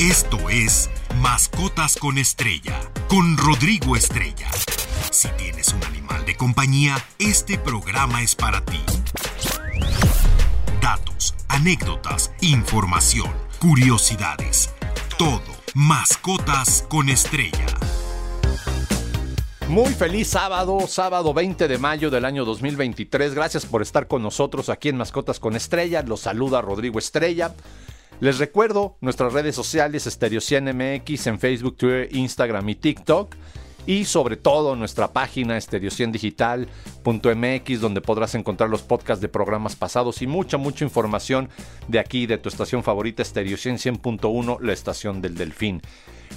Esto es Mascotas con Estrella, con Rodrigo Estrella. Si tienes un animal de compañía, este programa es para ti. Datos, anécdotas, información, curiosidades. Todo. Mascotas con Estrella. Muy feliz sábado, sábado 20 de mayo del año 2023. Gracias por estar con nosotros aquí en Mascotas con Estrella. Los saluda Rodrigo Estrella. Les recuerdo nuestras redes sociales Stereo MX en Facebook, Twitter, Instagram y TikTok. Y sobre todo nuestra página estereociendigital.mx donde podrás encontrar los podcasts de programas pasados y mucha, mucha información de aquí, de tu estación favorita, Stereo 100.1, la estación del Delfín.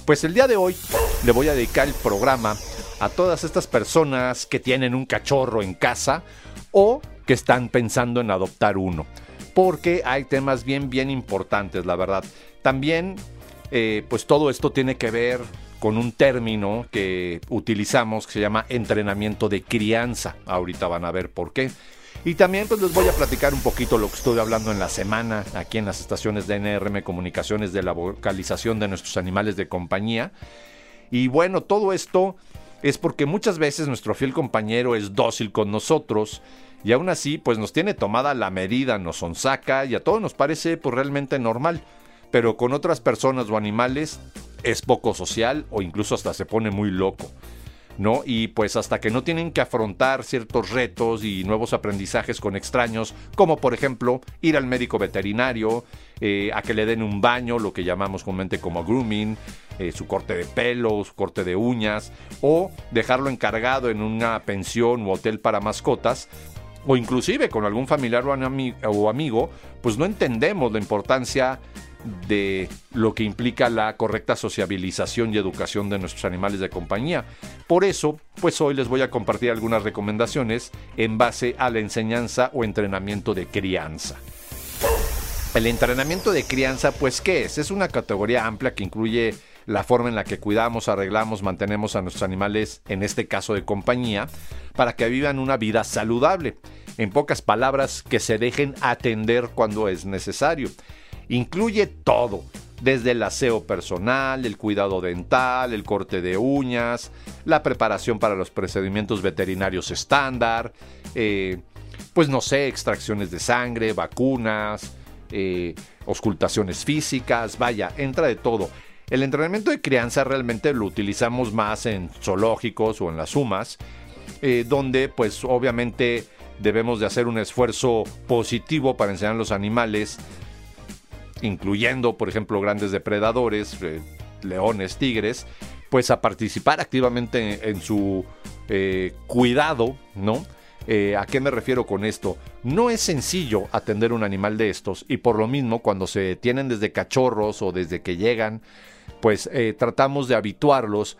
Pues el día de hoy le voy a dedicar el programa a todas estas personas que tienen un cachorro en casa o que están pensando en adoptar uno porque hay temas bien, bien importantes, la verdad. También, eh, pues todo esto tiene que ver con un término que utilizamos que se llama entrenamiento de crianza. Ahorita van a ver por qué. Y también pues les voy a platicar un poquito lo que estuve hablando en la semana aquí en las estaciones de NRM Comunicaciones de la vocalización de nuestros animales de compañía. Y bueno, todo esto es porque muchas veces nuestro fiel compañero es dócil con nosotros y aún así pues nos tiene tomada la medida, nos sonsaca y a todos nos parece pues realmente normal, pero con otras personas o animales es poco social o incluso hasta se pone muy loco. ¿no? Y pues hasta que no tienen que afrontar ciertos retos y nuevos aprendizajes con extraños, como por ejemplo ir al médico veterinario, eh, a que le den un baño, lo que llamamos comúnmente como grooming, eh, su corte de pelo, su corte de uñas, o dejarlo encargado en una pensión u hotel para mascotas, o inclusive con algún familiar o, amigo, pues no entendemos la importancia de lo que implica la correcta sociabilización y educación de nuestros animales de compañía. Por eso, pues hoy les voy a compartir algunas recomendaciones en base a la enseñanza o entrenamiento de crianza. El entrenamiento de crianza, pues, ¿qué es? Es una categoría amplia que incluye la forma en la que cuidamos, arreglamos, mantenemos a nuestros animales, en este caso de compañía, para que vivan una vida saludable. En pocas palabras, que se dejen atender cuando es necesario. Incluye todo, desde el aseo personal, el cuidado dental, el corte de uñas, la preparación para los procedimientos veterinarios estándar, eh, pues no sé, extracciones de sangre, vacunas, eh, auscultaciones físicas, vaya, entra de todo. El entrenamiento de crianza realmente lo utilizamos más en zoológicos o en las sumas, eh, donde pues obviamente debemos de hacer un esfuerzo positivo para enseñar a los animales, incluyendo por ejemplo grandes depredadores, eh, leones, tigres, pues a participar activamente en, su eh, cuidado, ¿no? ¿A qué me refiero con esto? No es sencillo atender un animal de estos y por lo mismo cuando se tienen desde cachorros o desde que llegan, pues eh, tratamos de habituarlos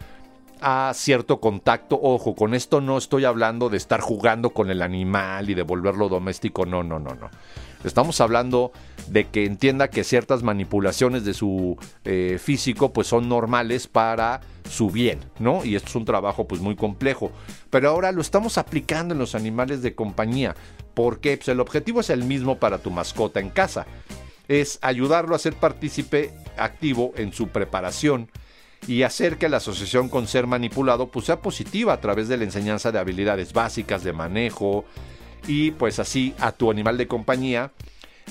a cierto contacto. Ojo, con esto no estoy hablando de estar jugando con el animal y de volverlo doméstico, no, no, no, no. Estamos hablando de que entienda que ciertas manipulaciones de su eh, físico pues son normales para su bien, ¿no? Y esto es un trabajo pues muy complejo. Pero ahora lo estamos aplicando en los animales de compañía. porque Pues el objetivo es el mismo para tu mascota en casa es ayudarlo a ser partícipe activo en su preparación y hacer que la asociación con ser manipulado pues, sea positiva a través de la enseñanza de habilidades básicas de manejo y pues así a tu animal de compañía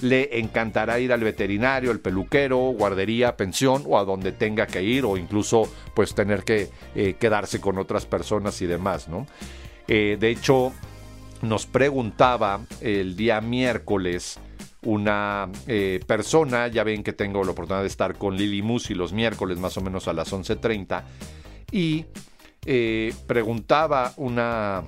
le encantará ir al veterinario, al peluquero, guardería, pensión o a donde tenga que ir o incluso pues tener que eh, quedarse con otras personas y demás, ¿no? Eh, de hecho, nos preguntaba el día miércoles una eh, persona, ya ven que tengo la oportunidad de estar con Lili Musi los miércoles más o menos a las 11.30, y eh, preguntaba una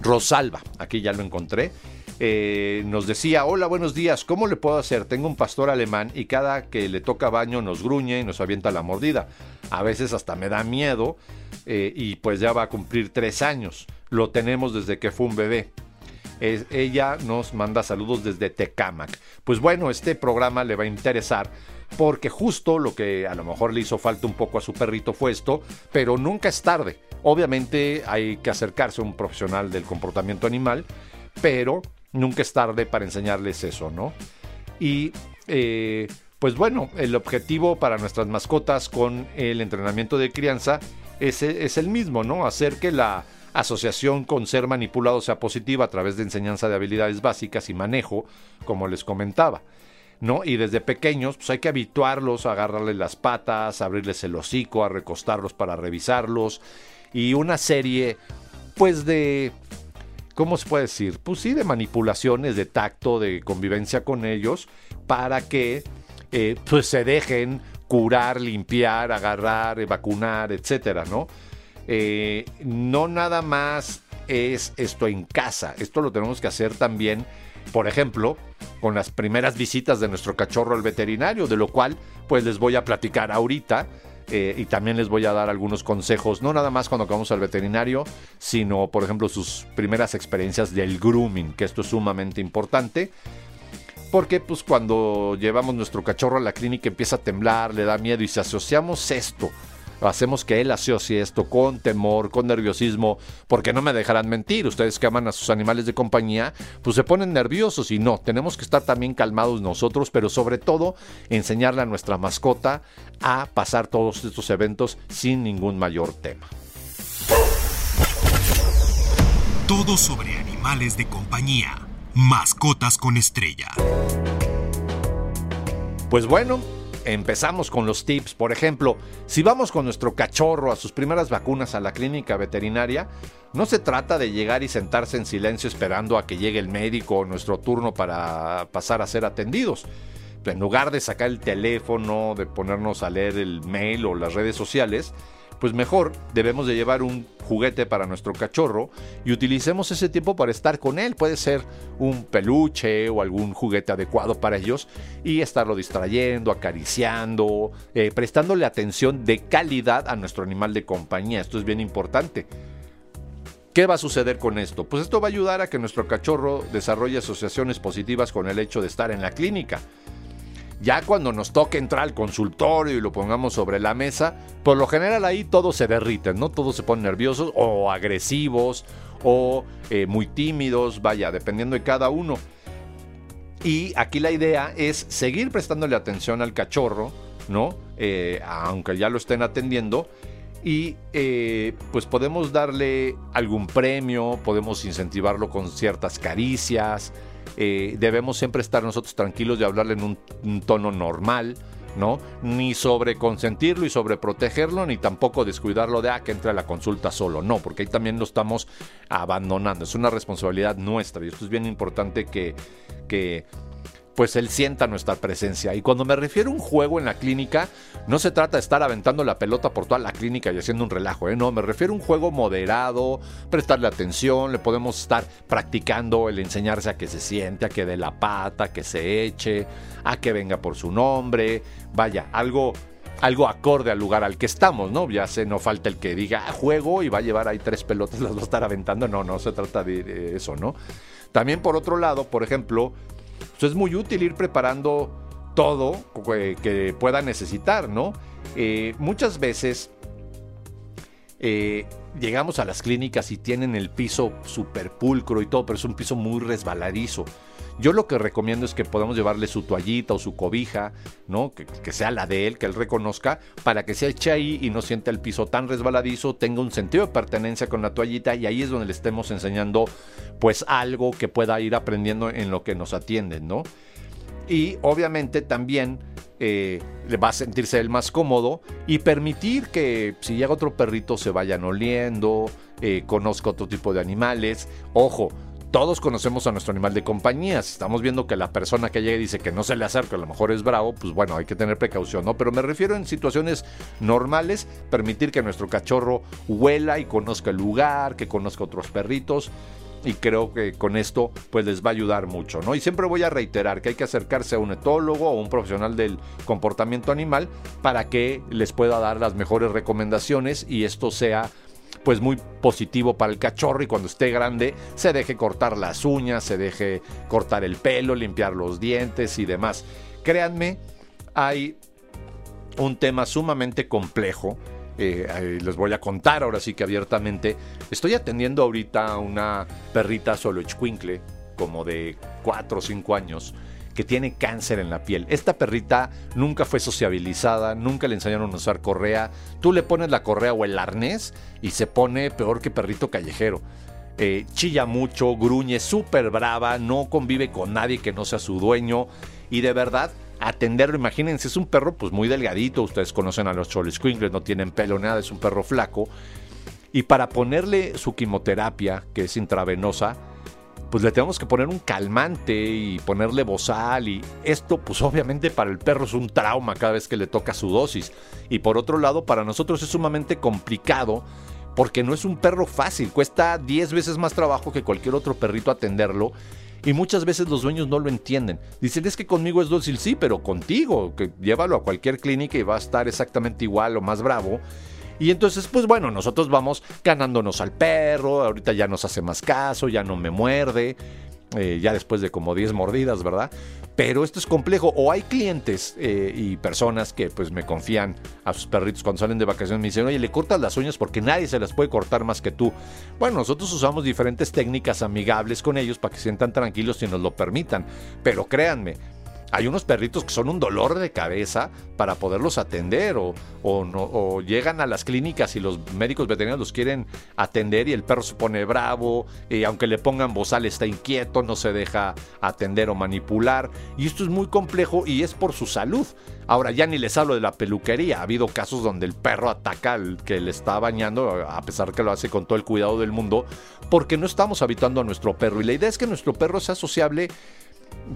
Rosalba, aquí ya lo encontré, eh, nos decía, hola, buenos días, ¿cómo le puedo hacer? Tengo un pastor alemán y cada que le toca baño nos gruñe y nos avienta la mordida. A veces hasta me da miedo y pues ya va a cumplir tres años. Lo tenemos desde que fue un bebé ella nos manda saludos desde Tecamac. Pues bueno, este programa le va a interesar porque justo lo que a lo mejor le hizo falta un poco a su perrito fue esto, pero nunca es tarde. Obviamente hay que acercarse a un profesional del comportamiento animal, pero nunca es tarde para enseñarles eso, ¿no? Y eh, pues bueno, el objetivo para nuestras mascotas con el entrenamiento de crianza es, es el mismo, ¿no? Hacer que la asociación con ser manipulado sea positiva a través de enseñanza de habilidades básicas y manejo, como les comentaba. ¿No? Y desde pequeños, pues hay que habituarlos a agarrarles las patas, a abrirles el hocico, a recostarlos para revisarlos. Y una serie, pues de. ¿Cómo se puede decir? Pues sí, de manipulaciones, de tacto, de convivencia con ellos, para que eh, pues se dejen curar, limpiar, agarrar, vacunar, etcétera, ¿no? Eh, no nada más es esto en casa, esto lo tenemos que hacer también, por ejemplo, con las primeras visitas de nuestro cachorro al veterinario, de lo cual pues les voy a platicar ahorita. Eh, y también les voy a dar algunos consejos, no nada más cuando vamos al veterinario, sino por ejemplo sus primeras experiencias del grooming, que esto es sumamente importante. Porque pues cuando llevamos nuestro cachorro a la clínica empieza a temblar, le da miedo y si asociamos esto hacemos que él asocie esto con temor, con nerviosismo, porque no me dejarán mentir, ustedes que aman a sus animales de compañía, pues se ponen nerviosos y no, tenemos que estar también calmados nosotros, pero sobre todo enseñarle a nuestra mascota a pasar todos estos eventos sin ningún mayor tema. Todo sobre animales de compañía, mascotas con estrella. Pues bueno, empezamos con los tips. Por ejemplo, si vamos con nuestro cachorro a sus primeras vacunas a la clínica veterinaria, no se trata de llegar y sentarse en silencio esperando a que llegue el médico o nuestro turno para pasar a ser atendidos. En lugar de sacar el teléfono, de ponernos a leer el mail o las redes sociales, pues mejor debemos de llevar un juguete para nuestro cachorro y utilicemos ese tiempo para estar con él. Puede ser un peluche o algún juguete adecuado para ellos y estarlo distrayendo, acariciando, eh, prestándole atención de calidad a nuestro animal de compañía. Esto es bien importante. ¿Qué va a suceder con esto? Pues esto va a ayudar a que nuestro cachorro desarrolle asociaciones positivas con el hecho de estar en la clínica. Ya cuando nos toque entrar al consultorio y lo pongamos sobre la mesa, por lo general ahí todos se derriten, ¿no? Todos se ponen nerviosos o agresivos o eh, muy tímidos, vaya, dependiendo de cada uno. Y aquí la idea es seguir prestándole atención al cachorro, ¿no? Eh, aunque ya lo estén atendiendo. Y eh, pues podemos darle algún premio, podemos incentivarlo con ciertas caricias, eh, debemos siempre estar nosotros tranquilos y hablarle en un, tono normal, ¿no? Ni sobre consentirlo y sobre protegerlo, ni tampoco descuidarlo de, ah, que entre a la consulta solo, no, porque ahí también lo estamos abandonando, es una responsabilidad nuestra y esto es bien importante que, que pues él sienta nuestra presencia. Y cuando me refiero a un juego en la clínica, no se trata de estar aventando la pelota por toda la clínica y haciendo un relajo, ¿eh? no, me refiero a un juego moderado, prestarle atención, le podemos estar practicando el enseñarse a que se siente, a que dé la pata, que se eche, a que venga por su nombre, vaya, algo algo acorde al lugar al que estamos, ¿no? Ya sé, no falta el que diga ah, juego y va a llevar ahí tres pelotas, las va a estar aventando. No, no se trata de eso, ¿no? También por otro lado, por ejemplo, es muy útil ir preparando todo que pueda necesitar, ¿no? Eh, muchas veces eh, llegamos a las clínicas y tienen el piso súper pulcro y todo, pero es un piso muy resbaladizo. Yo lo que recomiendo es que podamos llevarle su toallita o su cobija, ¿no? Que, sea la de él, que él reconozca, para que se eche ahí y no sienta el piso tan resbaladizo, tenga un sentido de pertenencia con la toallita y ahí es donde le estemos enseñando pues algo que pueda ir aprendiendo en lo que nos atienden, ¿no? Y obviamente también eh, le va a sentirse el más cómodo y permitir que si llega otro perrito se vayan oliendo, eh, conozca otro tipo de animales. Ojo, todos conocemos a nuestro animal de compañía. Si estamos viendo que la persona que llega y dice que no se le acerca, a lo mejor es bravo, pues bueno, hay que tener precaución, ¿no? Pero me refiero en situaciones normales, permitir que nuestro cachorro huela y conozca el lugar, que conozca otros perritos y creo que con esto pues les va a ayudar mucho, ¿no? Y siempre voy a reiterar que hay que acercarse a un etólogo o un profesional del comportamiento animal para que les pueda dar las mejores recomendaciones y esto sea pues muy positivo para el cachorro y cuando esté grande se deje cortar las uñas, se deje cortar el pelo, limpiar los dientes y demás. Créanme, hay un tema sumamente complejo eh, les voy a contar ahora sí que abiertamente. Estoy atendiendo ahorita a una perrita solo como de 4 o 5 años, que tiene cáncer en la piel. Esta perrita nunca fue sociabilizada, nunca le enseñaron a usar correa. Tú le pones la correa o el arnés y se pone peor que perrito callejero. Eh, chilla mucho, gruñe, súper brava, no convive con nadie que no sea su dueño. Y de verdad, atenderlo, imagínense, es un perro pues muy delgadito, ustedes conocen a los Squinkles, no tienen pelo, nada, es un perro flaco. Y para ponerle su quimioterapia, que es intravenosa, pues le tenemos que poner un calmante y ponerle bozal y esto pues obviamente para el perro es un trauma cada vez que le toca su dosis y por otro lado para nosotros es sumamente complicado porque no es un perro fácil, cuesta 10 veces más trabajo que cualquier otro perrito atenderlo y muchas veces los dueños no lo entienden. Dicen, es que conmigo es dócil, sí, pero contigo, que llévalo a cualquier clínica y va a estar exactamente igual o más bravo. Y entonces, pues bueno, nosotros vamos ganándonos al perro, ahorita ya nos hace más caso, ya no me muerde, eh, ya después de como 10 mordidas, ¿verdad? Pero esto es complejo. O hay clientes eh, y personas que pues me confían a sus perritos cuando salen de vacaciones. Me dicen, oye, le cortas las uñas porque nadie se las puede cortar más que tú. Bueno, nosotros usamos diferentes técnicas amigables con ellos para que se sientan tranquilos y nos lo permitan. Pero créanme, hay unos perritos que son un dolor de cabeza para poderlos atender o, o, llegan a las clínicas y los médicos veterinarios los quieren atender y el perro se pone bravo y aunque le pongan bozal está inquieto, no se deja atender o manipular. Y esto es muy complejo y es por su salud. Ahora ya ni les hablo de la peluquería, ha habido casos donde el perro ataca al que le está bañando a pesar que lo hace con todo el cuidado del mundo porque no estamos habituando a nuestro perro. Y la idea es que nuestro perro sea sociable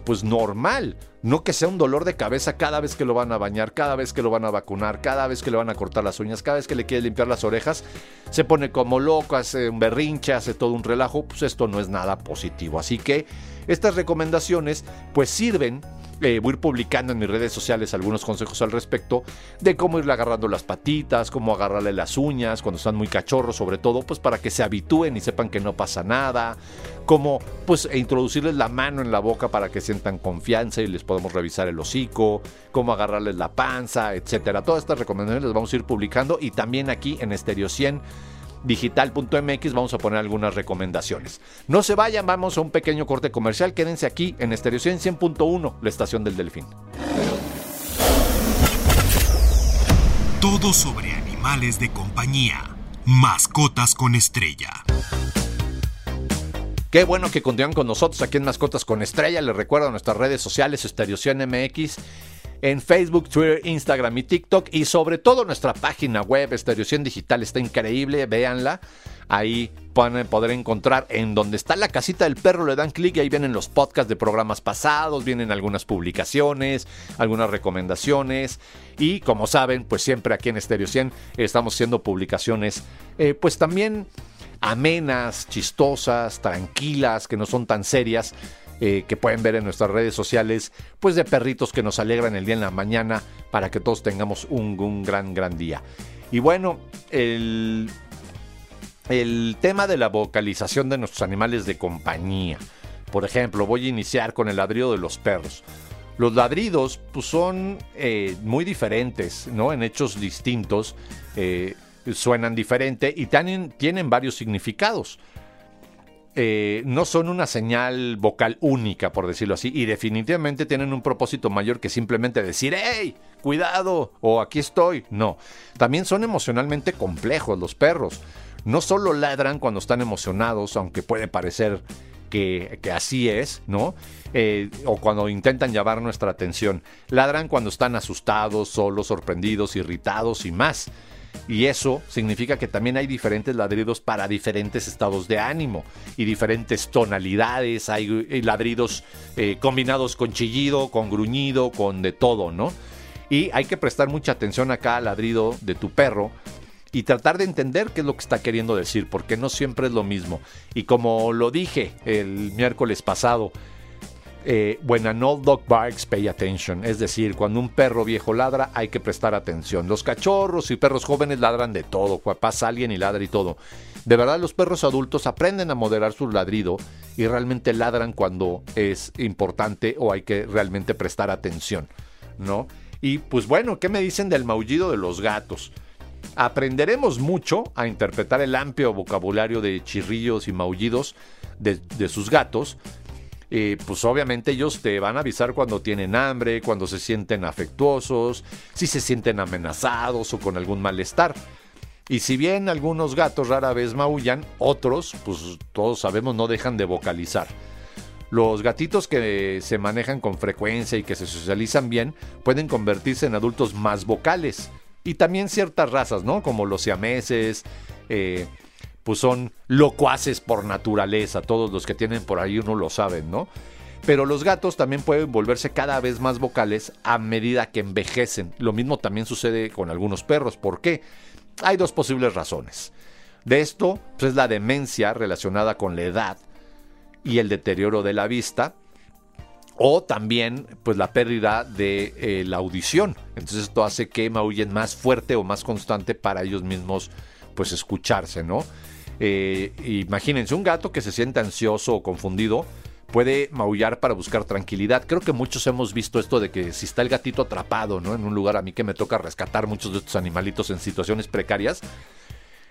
pues normal, no que sea un dolor de cabeza cada vez que lo van a bañar, cada vez que lo van a vacunar, cada vez que le van a cortar las uñas, cada vez que le quiere limpiar las orejas, se pone como loco, hace un berrinche, hace todo un relajo, pues esto no es nada positivo. Así que estas recomendaciones pues sirven eh, voy a ir publicando en mis redes sociales algunos consejos al respecto de cómo irle agarrando las patitas, cómo agarrarle las uñas cuando están muy cachorros, sobre todo, pues para que se habitúen y sepan que no pasa nada, cómo pues e introducirles la mano en la boca para que sientan confianza y les podemos revisar el hocico, cómo agarrarles la panza, etcétera. Todas estas recomendaciones las vamos a ir publicando y también aquí en Estereo 100 digital.mx vamos a poner algunas recomendaciones. No se vayan, vamos a un pequeño corte comercial. Quédense aquí en Estereo 100.1, la estación del Delfín. Todo sobre animales de compañía. Mascotas con estrella. Qué bueno que continúan con nosotros aquí en Mascotas con Estrella. Les recuerdo nuestras redes sociales, Estereo MX en Facebook, Twitter, Instagram y TikTok. Y sobre todo nuestra página web Estereocien Digital está increíble, véanla. Ahí pueden poder encontrar en donde está la casita del perro, le dan clic y ahí vienen los podcasts de programas pasados, vienen algunas publicaciones, algunas recomendaciones. Y como saben, pues siempre aquí en Estereo 100 estamos haciendo publicaciones eh, pues también amenas, chistosas, tranquilas, que no son tan serias eh, que pueden ver en nuestras redes sociales, pues de perritos que nos alegran el día en la mañana para que todos tengamos un, gran, gran día. Y bueno, el, el tema de la vocalización de nuestros animales de compañía. Por ejemplo, voy a iniciar con el ladrido de los perros. Los ladridos pues, son eh, muy diferentes, ¿no? En hechos distintos, eh, suenan diferente y tienen varios significados. Eh, no son una señal vocal única, por decirlo así, y definitivamente tienen un propósito mayor que simplemente decir, ¡hey! ¡Cuidado! o aquí estoy. No, también son emocionalmente complejos los perros. No solo ladran cuando están emocionados, aunque puede parecer que, así es, ¿no? Eh, o cuando intentan llamar nuestra atención. Ladran cuando están asustados, solos, sorprendidos, irritados y más. Y eso significa que también hay diferentes ladridos para diferentes estados de ánimo y diferentes tonalidades. Hay eh, ladridos eh, combinados con chillido, con gruñido, con de todo, ¿no? Y hay que prestar mucha atención acá al ladrido de tu perro y tratar de entender qué es lo que está queriendo decir, porque no siempre es lo mismo. Y como lo dije el miércoles pasado, eh, when an old dog barks, pay attention. Es decir, cuando un perro viejo ladra, hay que prestar atención. Los cachorros y perros jóvenes ladran de todo. Pasa alguien y ladra y todo. De verdad, los perros adultos aprenden a moderar su ladrido y realmente ladran cuando es importante o hay que realmente prestar atención, ¿no? Y pues bueno, ¿qué me dicen del maullido de los gatos? Aprenderemos mucho a interpretar el amplio vocabulario de chirrillos y maullidos de sus gatos pues obviamente ellos te van a avisar cuando tienen hambre, cuando se sienten afectuosos, si se sienten amenazados o con algún malestar. Y si bien algunos gatos rara vez maullan, otros, pues todos sabemos, no dejan de vocalizar. Los gatitos que se manejan con frecuencia y que se socializan bien pueden convertirse en adultos más vocales. Y también ciertas razas, ¿no? Como los siameses, eh, pues son locuaces por naturaleza. Todos los que tienen por ahí uno lo saben, ¿no? Pero los gatos también pueden volverse cada vez más vocales a medida que envejecen. Lo mismo también sucede con algunos perros. ¿Por qué? Hay dos posibles razones. De esto pues, es la demencia relacionada con la edad y el deterioro de la vista o también pues la pérdida de eh, la audición. Entonces esto hace que maullen más fuerte o más constante para ellos mismos pues escucharse, ¿no? Eh, imagínense un gato que se siente ansioso o confundido puede maullar para buscar tranquilidad. Creo que muchos hemos visto esto de que si está el gatito atrapado, ¿no? En un lugar a mí que me toca rescatar muchos de estos animalitos en situaciones precarias,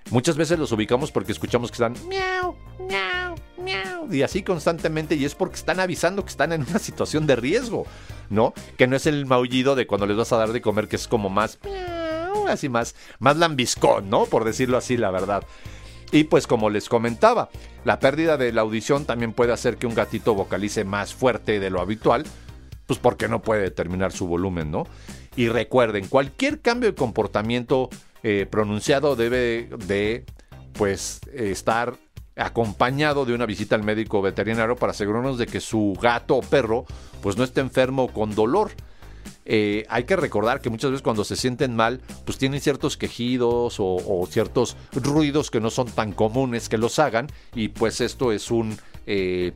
muchas veces los ubicamos porque escuchamos que están miau, miau, miau, y así constantemente, y es porque están avisando que están en una situación de riesgo, ¿no? Que no es el maullido de cuando les vas a dar de comer, que es como más miau, así más, más lambiscón, ¿no? Por decirlo así, la verdad. Y pues como les comentaba, la pérdida de la audición también puede hacer que un gatito vocalice más fuerte de lo habitual, pues porque no puede determinar su volumen, ¿no? Y recuerden, cualquier cambio de comportamiento eh, pronunciado debe de, pues, estar acompañado de una visita al médico veterinario para asegurarnos de que su gato o perro, pues, no esté enfermo con dolor. Eh, hay que recordar que muchas veces cuando se sienten mal, pues tienen ciertos quejidos o, ciertos ruidos que no son tan comunes que los hagan y pues esto es un, eh,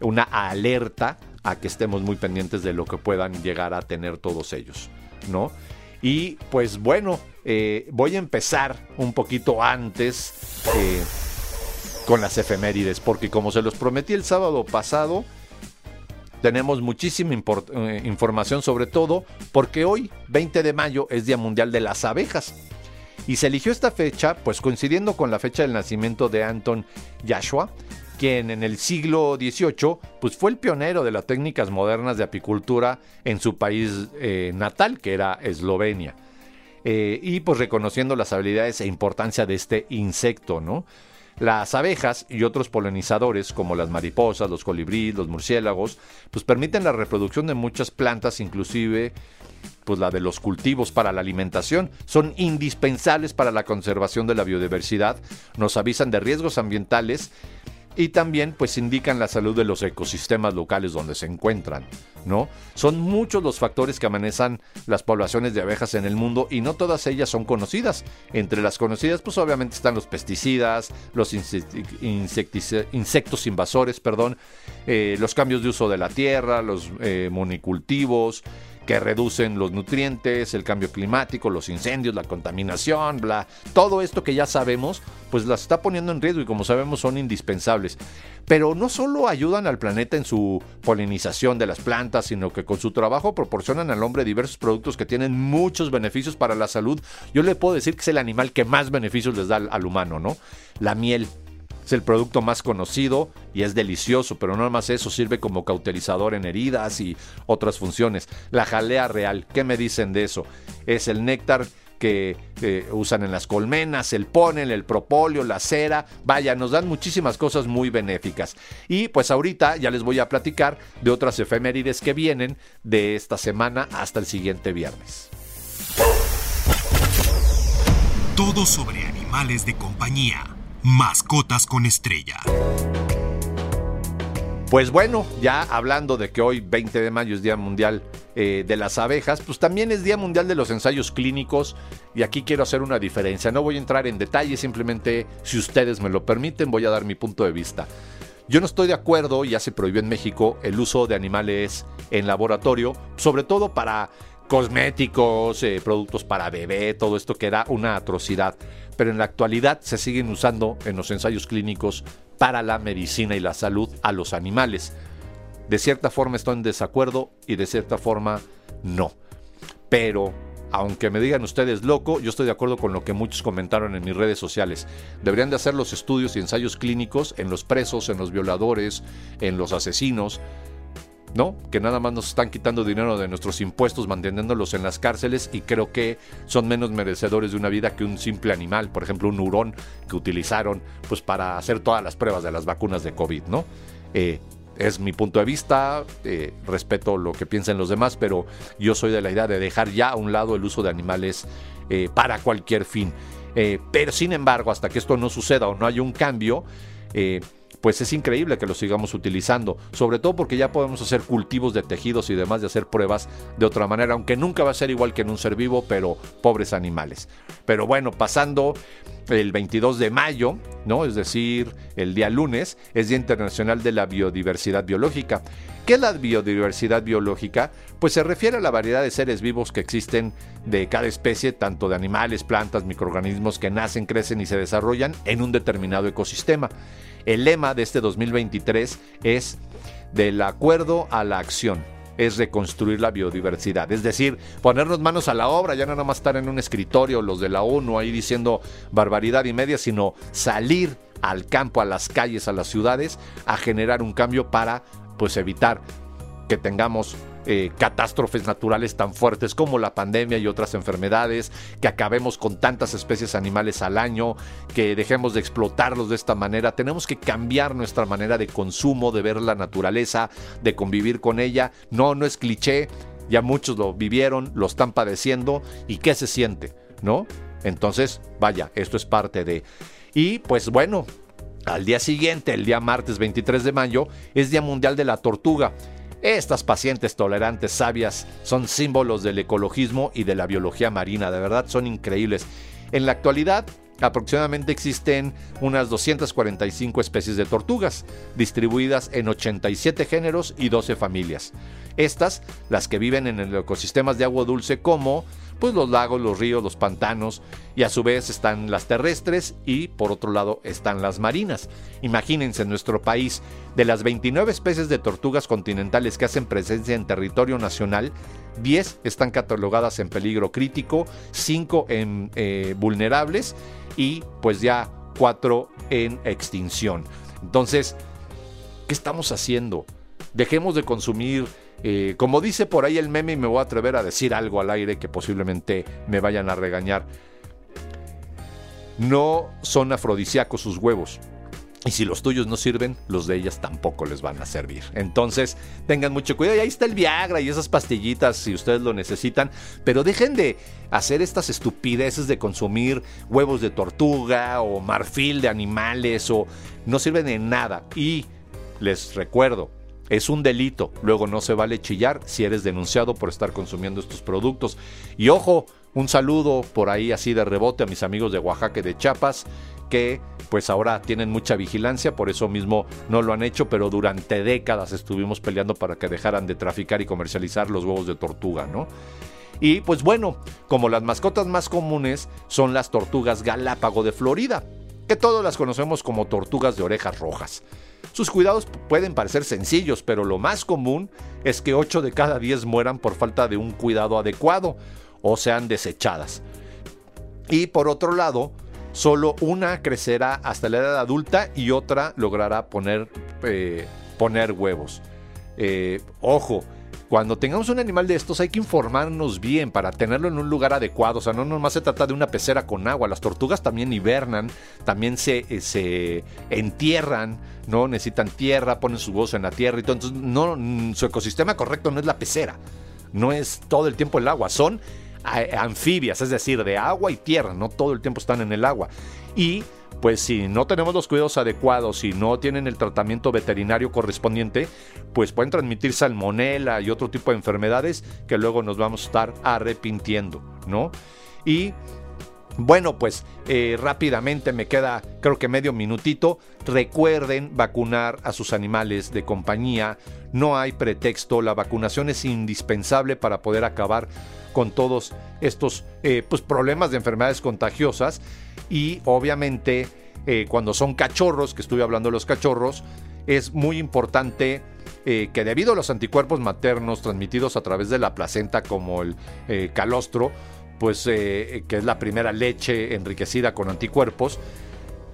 una alerta a que estemos muy pendientes de lo que puedan llegar a tener todos ellos, ¿no? Y pues bueno, eh, voy a empezar un poquito antes con las efemérides, porque como se los prometí el sábado pasado, tenemos muchísima eh, información sobre todo porque hoy, 20 de mayo, es Día Mundial de las Abejas. Y se eligió esta fecha, pues coincidiendo con la fecha del nacimiento de Anton Yashua, quien en el siglo XVIII pues fue el pionero de las técnicas modernas de apicultura en su país eh, natal, que era Eslovenia. Eh, y pues reconociendo las habilidades e importancia de este insecto, ¿no? Las abejas y otros polinizadores, como las mariposas, los colibríes, los murciélagos, pues permiten la reproducción de muchas plantas, inclusive pues la de los cultivos para la alimentación, son indispensables para la conservación de la biodiversidad, nos avisan de riesgos ambientales y también pues indican la salud de los ecosistemas locales donde se encuentran, ¿no? Son muchos los factores que amenazan las poblaciones de abejas en el mundo y no todas ellas son conocidas. Entre las conocidas pues obviamente están los pesticidas, los insectos invasores, perdón, eh, los cambios de uso de la tierra, los eh, monicultivos, que reducen los nutrientes, el cambio climático, los incendios, la contaminación, bla. Todo esto que ya sabemos, pues las está poniendo en riesgo y como sabemos son indispensables. Pero no solo ayudan al planeta en su polinización de las plantas, sino que con su trabajo proporcionan al hombre diversos productos que tienen muchos beneficios para la salud. Yo le puedo decir que es el animal que más beneficios les da al, humano, ¿no? La miel es el producto más conocido y es delicioso, pero no más eso, sirve como cauterizador en heridas y otras funciones. La jalea real, ¿qué me dicen de eso? Es el néctar que eh, usan en las colmenas, el ponen, el propóleo, la cera, vaya, nos dan muchísimas cosas muy benéficas. Y pues ahorita ya les voy a platicar de otras efemérides que vienen de esta semana hasta el siguiente viernes. Todo sobre animales de compañía. Mascotas con estrella. Pues bueno, ya hablando de que hoy 20 de mayo es Día Mundial eh, de las Abejas, pues también es Día Mundial de los Ensayos Clínicos y aquí quiero hacer una diferencia. No voy a entrar en detalle, simplemente si ustedes me lo permiten voy a dar mi punto de vista. Yo no estoy de acuerdo, ya se prohibió en México, el uso de animales en laboratorio, sobre todo para cosméticos, eh, productos para bebé, todo esto que era una atrocidad pero en la actualidad se siguen usando en los ensayos clínicos para la medicina y la salud a los animales. De cierta forma estoy en desacuerdo y de cierta forma no. Pero aunque me digan ustedes loco, yo estoy de acuerdo con lo que muchos comentaron en mis redes sociales. Deberían de hacer los estudios y ensayos clínicos en los presos, en los violadores, en los asesinos, ¿no? Que nada más nos están quitando dinero de nuestros impuestos, manteniéndolos en las cárceles y creo que son menos merecedores de una vida que un simple animal, por ejemplo, un hurón que utilizaron pues para hacer todas las pruebas de las vacunas de COVID, ¿no? Eh, es mi punto de vista, eh, respeto lo que piensen los demás, pero yo soy de la idea de dejar ya a un lado el uso de animales eh, para cualquier fin. Pero sin embargo, hasta que esto no suceda o no haya un cambio, pues es increíble que lo sigamos utilizando, sobre todo porque ya podemos hacer cultivos de tejidos y demás de hacer pruebas de otra manera, aunque nunca va a ser igual que en un ser vivo, pero pobres animales. Pero bueno, pasando el 22 de mayo, ¿no? Es decir, el día lunes, es Día Internacional de la Biodiversidad Biológica. ¿Qué es la biodiversidad biológica? Pues se refiere a la variedad de seres vivos que existen de cada especie, tanto de animales, plantas, microorganismos que nacen, crecen y se desarrollan en un determinado ecosistema. El lema de este 2023 es del acuerdo a la acción es reconstruir la biodiversidad. Es decir, ponernos manos a la obra, ya no nada más estar en un escritorio, los de la ONU ahí diciendo barbaridad y media, sino salir al campo, a las calles, a las ciudades, a generar un cambio para pues evitar que tengamos eh, catástrofes naturales tan fuertes como la pandemia y otras enfermedades, que acabemos con tantas especies animales al año, que dejemos de explotarlos de esta manera. Tenemos que cambiar nuestra manera de consumo, de ver la naturaleza, de convivir con ella. No, no es cliché, ya muchos lo vivieron, lo están padeciendo y qué se siente, ¿no? Entonces, vaya, esto es parte de... Y pues bueno, al día siguiente, el día martes 23 de mayo, es Día Mundial de la Tortuga. Estas pacientes tolerantes, sabias, son símbolos del ecologismo y de la biología marina, de verdad son increíbles. En la actualidad, aproximadamente existen unas 245 especies de tortugas, distribuidas en 87 géneros y 12 familias. Estas, las que viven en el ecosistemas de agua dulce como pues los lagos, los ríos, los pantanos y a su vez están las terrestres y por otro lado están las marinas. Imagínense en nuestro país, de las 29 especies de tortugas continentales que hacen presencia en territorio nacional, 10 están catalogadas en peligro crítico, 5 en eh, vulnerables y pues ya 4 en extinción. Entonces, ¿qué estamos haciendo? Dejemos de consumir eh, como dice por ahí el meme, y me voy a atrever a decir algo al aire que posiblemente me vayan a regañar. No son afrodisíacos sus huevos. Y si los tuyos no sirven, los de ellas tampoco les van a servir. Entonces, tengan mucho cuidado. Y ahí está el Viagra y esas pastillitas si ustedes lo necesitan. Pero dejen de hacer estas estupideces de consumir huevos de tortuga o marfil de animales o no sirven de nada. Y les recuerdo, es un delito. Luego no se vale chillar si eres denunciado por estar consumiendo estos productos. Y ojo, un saludo por ahí así de rebote a mis amigos de Oaxaca y de Chiapas que pues ahora tienen mucha vigilancia, por eso mismo no lo han hecho, pero durante décadas estuvimos peleando para que dejaran de traficar y comercializar los huevos de tortuga, ¿no? Y pues bueno, como las mascotas más comunes son las tortugas galápago de Florida, que todos las conocemos como tortugas de orejas rojas. Sus cuidados pueden parecer sencillos, pero lo más común es que 8 de cada 10 mueran por falta de un cuidado adecuado o sean desechadas. Y por otro lado, solo una crecerá hasta la edad adulta y otra logrará poner, eh, poner huevos. Eh, ojo, cuando tengamos un animal de estos hay que informarnos bien para tenerlo en un lugar adecuado. O sea, no nomás se trata de una pecera con agua. Las tortugas también hibernan, también se, eh, se entierran, ¿no? Necesitan tierra, ponen sus huevos en la tierra y todo. Entonces, no, mm, su ecosistema correcto no es la pecera. No es todo el tiempo el agua. Son eh, anfibias, es decir, de agua y tierra. No todo el tiempo están en el agua. Y pues si no tenemos los cuidados adecuados, y no tienen el tratamiento veterinario correspondiente, pues pueden transmitir salmonela y otro tipo de enfermedades que luego nos vamos a estar arrepintiendo, ¿no? Y bueno, pues eh, rápidamente me queda creo que medio minutito. Recuerden vacunar a sus animales de compañía. No hay pretexto, la vacunación es indispensable para poder acabar con todos estos eh, pues, problemas de enfermedades contagiosas y obviamente eh, cuando son cachorros, que estuve hablando de los cachorros, es muy importante eh, que debido a los anticuerpos maternos transmitidos a través de la placenta como el calostro, pues que es la primera leche enriquecida con anticuerpos,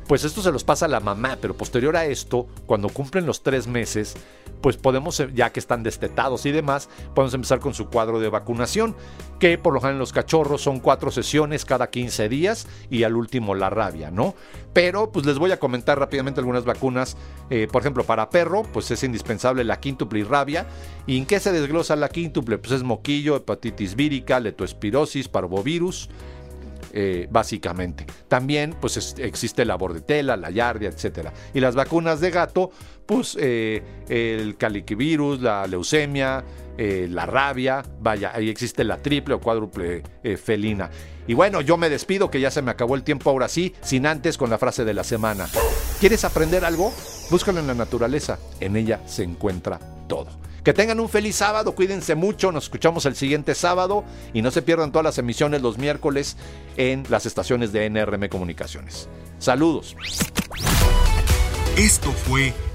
pues esto se los pasa a la mamá, pero posterior a esto, cuando cumplen los tres meses, pues podemos, eh, ya que están destetados y demás, podemos empezar con su cuadro de vacunación, que por lo general en los cachorros son cuatro sesiones cada 15 días y al último la rabia, ¿no? Pero pues les voy a comentar rápidamente algunas vacunas, eh, por ejemplo, para perro, pues es indispensable la quíntuple y rabia. ¿Y en qué se desglosa la quíntuple? Pues es moquillo, hepatitis vírica, letoespirosis, parvovirus, eh, básicamente. También pues existe la bordetela, la yardia, etcétera. Y las vacunas de gato, pues eh, el caliquivirus, la leucemia, eh, la rabia, vaya, ahí existe la triple o cuádruple felina. Y bueno, yo me despido, que ya se me acabó el tiempo ahora sí, sin antes con la frase de la semana. ¿Quieres aprender algo? Búscalo en la naturaleza, en ella se encuentra todo. Que tengan un feliz sábado, cuídense mucho, nos escuchamos el siguiente sábado y no se pierdan todas las emisiones los miércoles en las estaciones de NRM Comunicaciones. Saludos. Esto fue